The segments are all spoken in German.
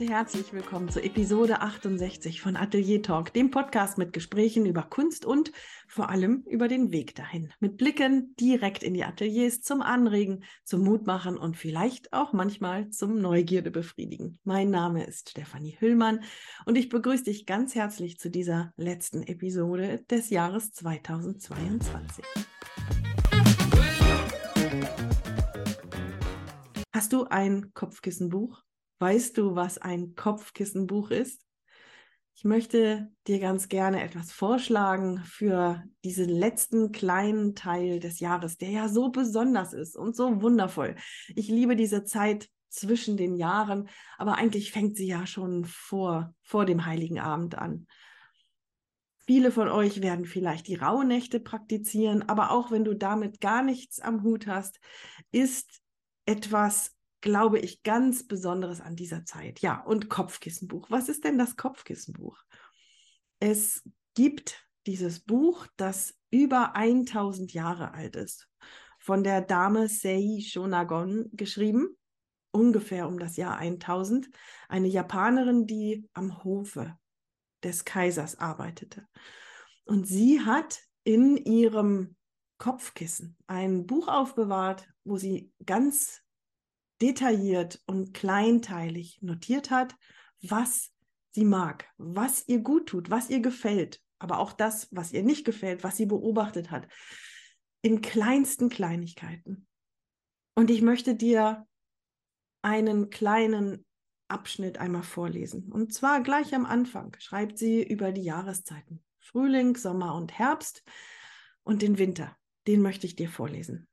Und herzlich willkommen zur Episode 68 von Atelier Talk, dem Podcast mit Gesprächen über Kunst und vor allem über den Weg dahin. Mit Blicken direkt in die Ateliers zum Anregen, zum Mutmachen und vielleicht auch manchmal zum Neugierde befriedigen. Mein Name ist Stefanie Hüllmann und ich begrüße dich ganz herzlich zu dieser letzten Episode des Jahres 2022. Hast du ein Kopfkissenbuch? Weißt du, was ein Kopfkissenbuch ist? Ich möchte dir ganz gerne etwas vorschlagen für diesen letzten kleinen Teil des Jahres, der ja so besonders ist und so wundervoll. Ich liebe diese Zeit zwischen den Jahren, aber eigentlich fängt sie ja schon vor, vor dem Heiligen Abend an. Viele von euch werden vielleicht die Rauhnächte praktizieren, aber auch wenn du damit gar nichts am Hut hast, ist etwas glaube ich, ganz Besonderes an dieser Zeit. Ja, und Kopfkissenbuch. Was ist denn das Kopfkissenbuch? Es gibt dieses Buch, das über 1000 Jahre alt ist, von der Dame Sei Shonagon geschrieben, ungefähr um das Jahr 1000, eine Japanerin, die am Hofe des Kaisers arbeitete. Und sie hat in ihrem Kopfkissen ein Buch aufbewahrt, wo sie ganz detailliert und kleinteilig notiert hat, was sie mag, was ihr gut tut, was ihr gefällt, aber auch das, was ihr nicht gefällt, was sie beobachtet hat, in kleinsten Kleinigkeiten. Und ich möchte dir einen kleinen Abschnitt einmal vorlesen. Und zwar gleich am Anfang schreibt sie über die Jahreszeiten. Frühling, Sommer und Herbst und den Winter. Den möchte ich dir vorlesen.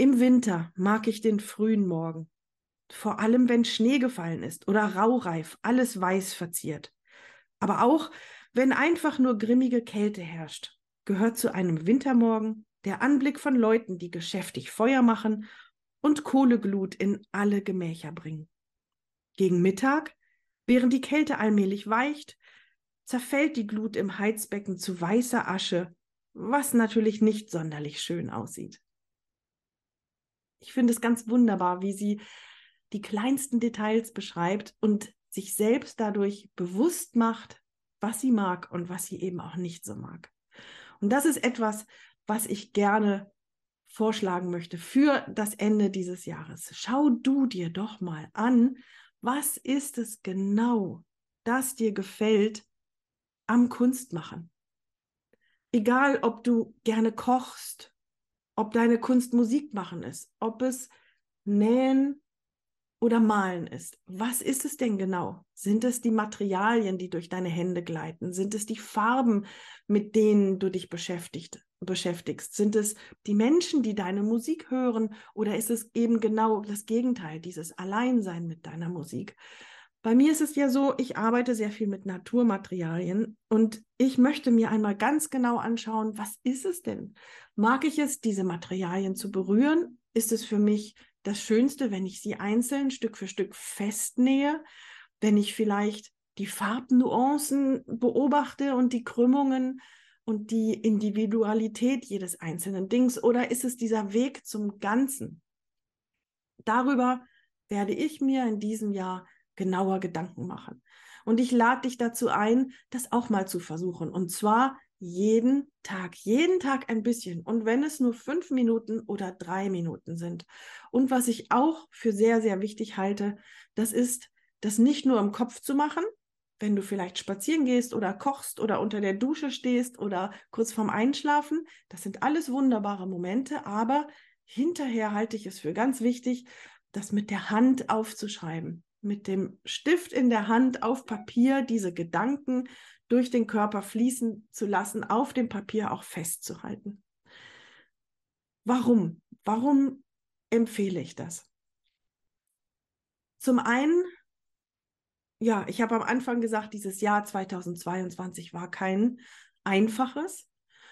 Im Winter mag ich den frühen Morgen, vor allem wenn Schnee gefallen ist oder raureif, alles weiß verziert. Aber auch wenn einfach nur grimmige Kälte herrscht, gehört zu einem Wintermorgen der Anblick von Leuten, die geschäftig Feuer machen und Kohleglut in alle Gemächer bringen. Gegen Mittag, während die Kälte allmählich weicht, zerfällt die Glut im Heizbecken zu weißer Asche, was natürlich nicht sonderlich schön aussieht ich finde es ganz wunderbar, wie sie die kleinsten Details beschreibt und sich selbst dadurch bewusst macht, was sie mag und was sie eben auch nicht so mag. Und das ist etwas, was ich gerne vorschlagen möchte für das Ende dieses Jahres. Schau du dir doch mal an, was ist es genau, das dir gefällt am Kunstmachen. Egal, ob du gerne kochst ob deine Kunst Musik machen ist, ob es Nähen oder Malen ist. Was ist es denn genau? Sind es die Materialien, die durch deine Hände gleiten? Sind es die Farben, mit denen du dich beschäftigt, beschäftigst? Sind es die Menschen, die deine Musik hören? Oder ist es eben genau das Gegenteil, dieses Alleinsein mit deiner Musik? Bei mir ist es ja so, ich arbeite sehr viel mit Naturmaterialien und ich möchte mir einmal ganz genau anschauen, was ist es denn? Mag ich es, diese Materialien zu berühren? Ist es für mich das Schönste, wenn ich sie einzeln Stück für Stück festnähe? Wenn ich vielleicht die Farbnuancen beobachte und die Krümmungen und die Individualität jedes einzelnen Dings? Oder ist es dieser Weg zum Ganzen? Darüber werde ich mir in diesem Jahr genauer Gedanken machen. Und ich lade dich dazu ein, das auch mal zu versuchen. Und zwar jeden Tag, jeden Tag ein bisschen. Und wenn es nur fünf Minuten oder drei Minuten sind. Und was ich auch für sehr, sehr wichtig halte, das ist, das nicht nur im Kopf zu machen, wenn du vielleicht spazieren gehst oder kochst oder unter der Dusche stehst oder kurz vorm Einschlafen. Das sind alles wunderbare Momente, aber hinterher halte ich es für ganz wichtig, das mit der Hand aufzuschreiben mit dem Stift in der Hand auf Papier diese Gedanken durch den Körper fließen zu lassen, auf dem Papier auch festzuhalten. Warum? Warum empfehle ich das? Zum einen, ja, ich habe am Anfang gesagt, dieses Jahr 2022 war kein einfaches.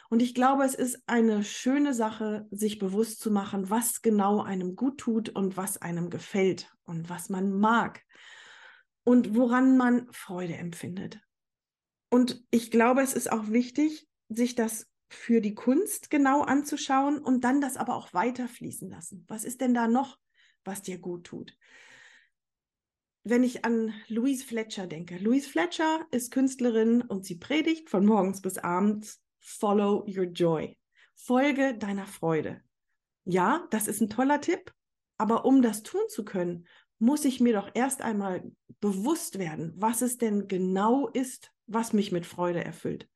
Und ich glaube, es ist eine schöne Sache, sich bewusst zu machen, was genau einem gut tut und was einem gefällt und was man mag und woran man Freude empfindet. Und ich glaube, es ist auch wichtig, sich das für die Kunst genau anzuschauen und dann das aber auch weiterfließen lassen. Was ist denn da noch, was dir gut tut? wenn ich an Louise Fletcher denke. Louise Fletcher ist Künstlerin und sie predigt von morgens bis abends, Follow your joy. Folge deiner Freude. Ja, das ist ein toller Tipp, aber um das tun zu können, muss ich mir doch erst einmal bewusst werden, was es denn genau ist, was mich mit Freude erfüllt.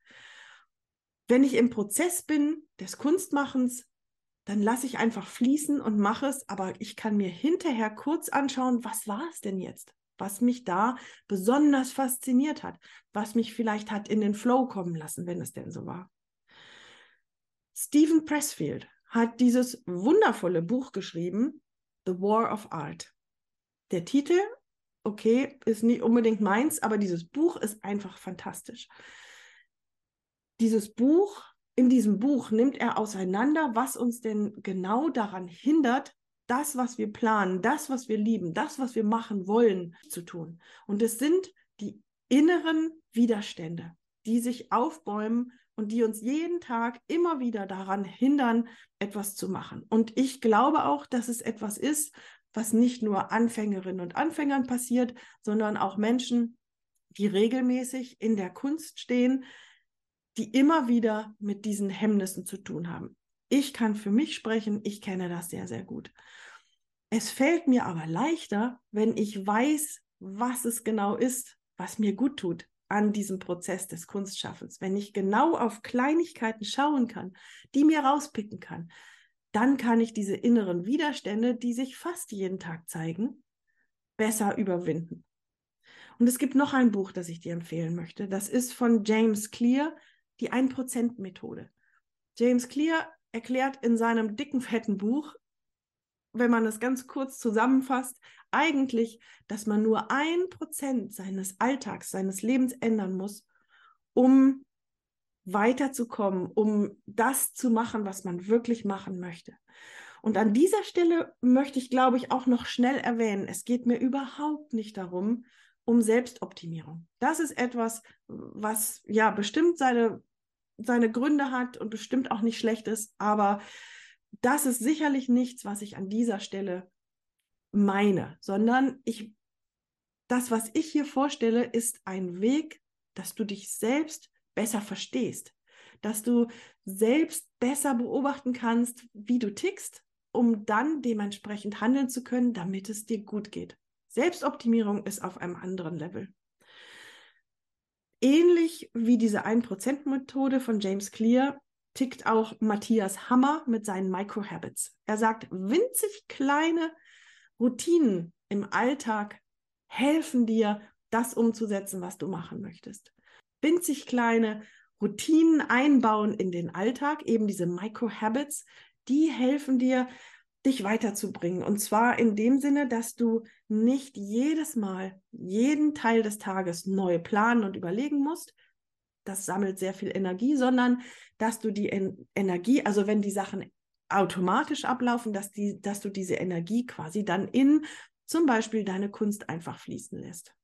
Wenn ich im Prozess bin des Kunstmachens, dann lasse ich einfach fließen und mache es, aber ich kann mir hinterher kurz anschauen, was war es denn jetzt? Was mich da besonders fasziniert hat, was mich vielleicht hat in den Flow kommen lassen, wenn es denn so war. Stephen Pressfield hat dieses wundervolle Buch geschrieben, The War of Art. Der Titel, okay, ist nicht unbedingt meins, aber dieses Buch ist einfach fantastisch. Dieses Buch, in diesem Buch nimmt er auseinander, was uns denn genau daran hindert, das, was wir planen, das, was wir lieben, das, was wir machen wollen, zu tun. Und es sind die inneren Widerstände, die sich aufbäumen und die uns jeden Tag immer wieder daran hindern, etwas zu machen. Und ich glaube auch, dass es etwas ist, was nicht nur Anfängerinnen und Anfängern passiert, sondern auch Menschen, die regelmäßig in der Kunst stehen, die immer wieder mit diesen Hemmnissen zu tun haben. Ich kann für mich sprechen, ich kenne das sehr, sehr gut. Es fällt mir aber leichter, wenn ich weiß, was es genau ist, was mir gut tut an diesem Prozess des Kunstschaffens. Wenn ich genau auf Kleinigkeiten schauen kann, die mir rauspicken kann, dann kann ich diese inneren Widerstände, die sich fast jeden Tag zeigen, besser überwinden. Und es gibt noch ein Buch, das ich dir empfehlen möchte. Das ist von James Clear, die 1%-Methode. James Clear erklärt in seinem dicken, fetten Buch, wenn man es ganz kurz zusammenfasst, eigentlich, dass man nur ein Prozent seines Alltags, seines Lebens ändern muss, um weiterzukommen, um das zu machen, was man wirklich machen möchte. Und an dieser Stelle möchte ich, glaube ich, auch noch schnell erwähnen, es geht mir überhaupt nicht darum, um Selbstoptimierung. Das ist etwas, was ja bestimmt seine, seine Gründe hat und bestimmt auch nicht schlecht ist, aber das ist sicherlich nichts, was ich an dieser Stelle meine, sondern ich, das, was ich hier vorstelle, ist ein Weg, dass du dich selbst besser verstehst, dass du selbst besser beobachten kannst, wie du tickst, um dann dementsprechend handeln zu können, damit es dir gut geht. Selbstoptimierung ist auf einem anderen Level. Ähnlich wie diese 1%-Methode von James Clear tickt auch Matthias Hammer mit seinen Microhabits. Er sagt, winzig kleine Routinen im Alltag helfen dir, das umzusetzen, was du machen möchtest. Winzig kleine Routinen einbauen in den Alltag, eben diese Microhabits, die helfen dir, dich weiterzubringen. Und zwar in dem Sinne, dass du nicht jedes Mal, jeden Teil des Tages neu planen und überlegen musst. Das sammelt sehr viel Energie, sondern dass du die en Energie, also wenn die Sachen automatisch ablaufen, dass, die, dass du diese Energie quasi dann in zum Beispiel deine Kunst einfach fließen lässt.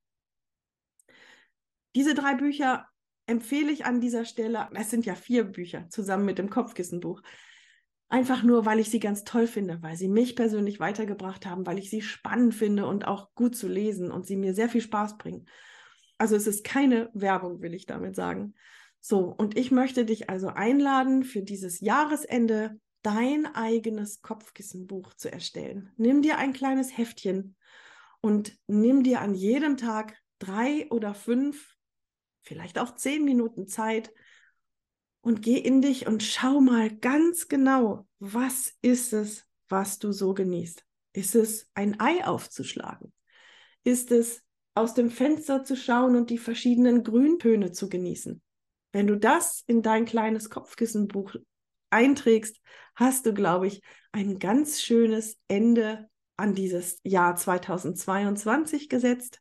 Diese drei Bücher empfehle ich an dieser Stelle. Es sind ja vier Bücher zusammen mit dem Kopfkissenbuch. Einfach nur, weil ich sie ganz toll finde, weil sie mich persönlich weitergebracht haben, weil ich sie spannend finde und auch gut zu lesen und sie mir sehr viel Spaß bringen. Also es ist keine Werbung, will ich damit sagen. So, und ich möchte dich also einladen, für dieses Jahresende dein eigenes Kopfkissenbuch zu erstellen. Nimm dir ein kleines Heftchen und nimm dir an jedem Tag drei oder fünf, vielleicht auch zehn Minuten Zeit, und geh in dich und schau mal ganz genau, was ist es, was du so genießt. Ist es ein Ei aufzuschlagen? Ist es aus dem Fenster zu schauen und die verschiedenen Grüntöne zu genießen? Wenn du das in dein kleines Kopfkissenbuch einträgst, hast du, glaube ich, ein ganz schönes Ende an dieses Jahr 2022 gesetzt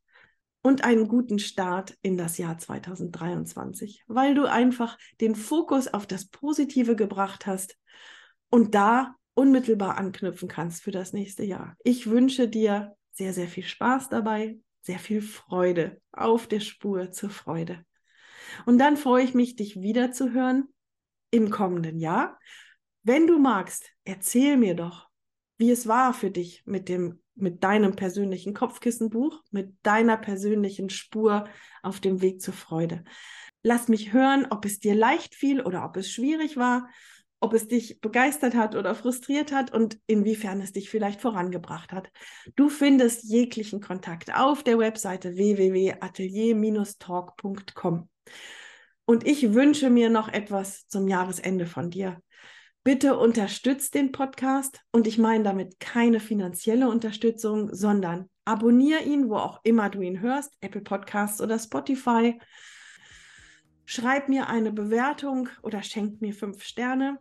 und einen guten Start in das Jahr 2023, weil du einfach den Fokus auf das Positive gebracht hast und da unmittelbar anknüpfen kannst für das nächste Jahr. Ich wünsche dir sehr, sehr viel Spaß dabei, sehr viel Freude auf der Spur zur Freude. Und dann freue ich mich, dich wiederzuhören im kommenden Jahr. Wenn du magst, erzähl mir doch, wie es war für dich mit dem mit deinem persönlichen Kopfkissenbuch, mit deiner persönlichen Spur auf dem Weg zur Freude. Lass mich hören, ob es dir leicht fiel oder ob es schwierig war, ob es dich begeistert hat oder frustriert hat und inwiefern es dich vielleicht vorangebracht hat. Du findest jeglichen Kontakt auf der Webseite www.atelier-talk.com. Und ich wünsche mir noch etwas zum Jahresende von dir. Bitte unterstützt den Podcast und ich meine damit keine finanzielle Unterstützung, sondern abonniere ihn, wo auch immer du ihn hörst, Apple Podcasts oder Spotify. Schreib mir eine Bewertung oder schenk mir fünf Sterne.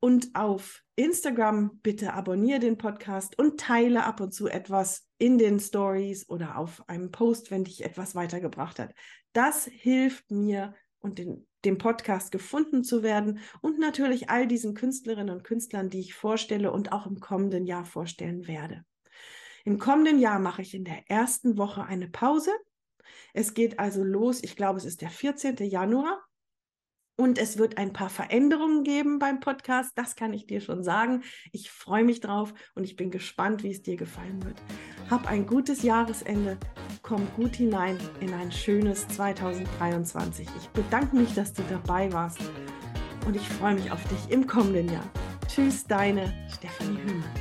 Und auf Instagram bitte abonniere den Podcast und teile ab und zu etwas in den Stories oder auf einem Post, wenn dich etwas weitergebracht hat. Das hilft mir und den dem Podcast gefunden zu werden und natürlich all diesen Künstlerinnen und Künstlern, die ich vorstelle und auch im kommenden Jahr vorstellen werde. Im kommenden Jahr mache ich in der ersten Woche eine Pause. Es geht also los, ich glaube, es ist der 14. Januar und es wird ein paar Veränderungen geben beim Podcast, das kann ich dir schon sagen. Ich freue mich drauf und ich bin gespannt, wie es dir gefallen wird. Hab ein gutes Jahresende, komm gut hinein in ein schönes 2023. Ich bedanke mich, dass du dabei warst und ich freue mich auf dich im kommenden Jahr. Tschüss, deine Stefanie Hühmann.